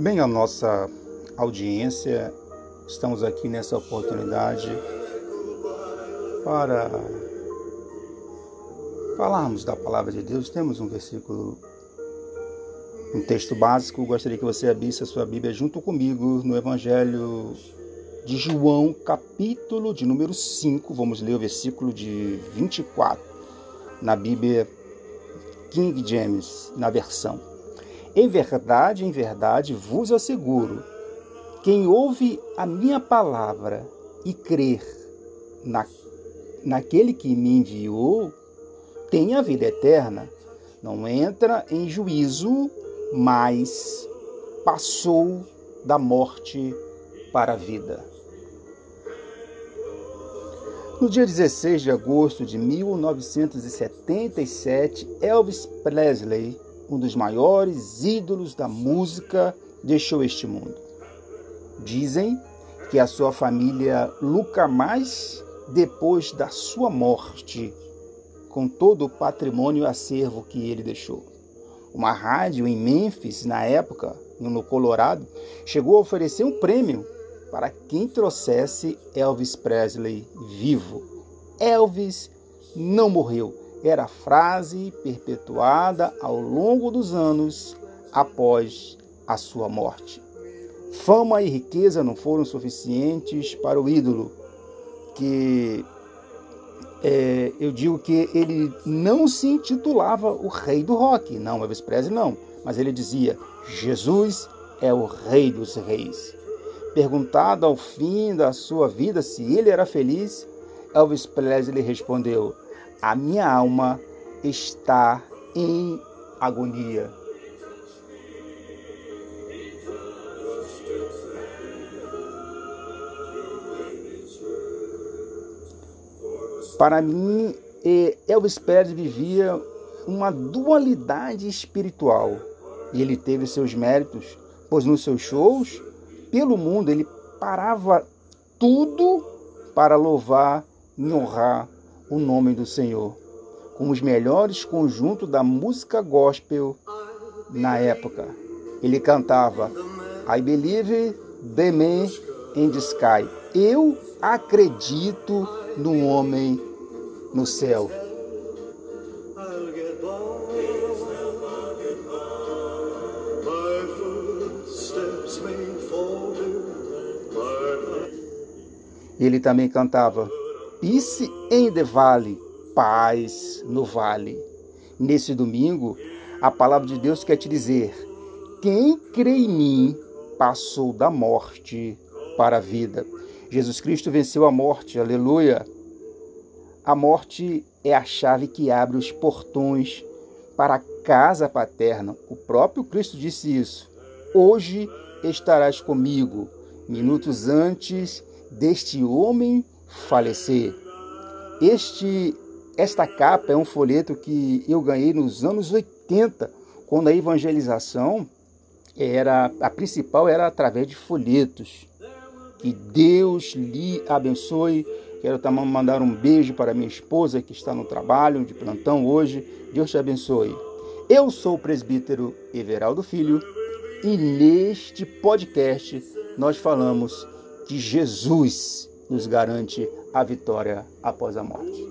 Bem, a nossa audiência, estamos aqui nessa oportunidade para falarmos da palavra de Deus. Temos um versículo, um texto básico. Gostaria que você abrisse a sua Bíblia junto comigo no Evangelho de João, capítulo de número 5. Vamos ler o versículo de 24 na Bíblia King James, na versão. Em verdade, em verdade vos asseguro: quem ouve a minha palavra e crer na, naquele que me enviou, tem a vida eterna. Não entra em juízo, mas passou da morte para a vida. No dia 16 de agosto de 1977, Elvis Presley, um dos maiores ídolos da música, deixou este mundo. Dizem que a sua família lucra mais depois da sua morte, com todo o patrimônio acervo que ele deixou. Uma rádio em Memphis, na época, no Colorado, chegou a oferecer um prêmio para quem trouxesse Elvis Presley vivo. Elvis não morreu. Era frase perpetuada ao longo dos anos após a sua morte. Fama e riqueza não foram suficientes para o ídolo, que é, eu digo que ele não se intitulava o rei do rock, não, Elvis Presley não, mas ele dizia: Jesus é o rei dos reis. Perguntado ao fim da sua vida se ele era feliz, Elvis Presley respondeu: A minha alma está em agonia. Para mim, Elvis Presley vivia uma dualidade espiritual e ele teve seus méritos, pois nos seus shows pelo mundo, ele parava tudo para louvar e honrar o nome do Senhor, com os melhores conjuntos da música gospel na época. Ele cantava I Believe the Man in the Sky. Eu acredito no homem no céu. Ele também cantava Peace in the Valley, paz no vale. Nesse domingo, a palavra de Deus quer te dizer: quem crê em mim passou da morte para a vida. Jesus Cristo venceu a morte, aleluia. A morte é a chave que abre os portões para a casa paterna. O próprio Cristo disse isso. Hoje estarás comigo. Minutos antes deste homem falecer. Este esta capa é um folheto que eu ganhei nos anos 80, quando a evangelização era a principal era através de folhetos. Que Deus lhe abençoe. Quero também mandar um beijo para minha esposa que está no trabalho de plantão hoje. Deus te abençoe. Eu sou o presbítero Everaldo Filho e neste podcast nós falamos que Jesus nos garante a vitória após a morte.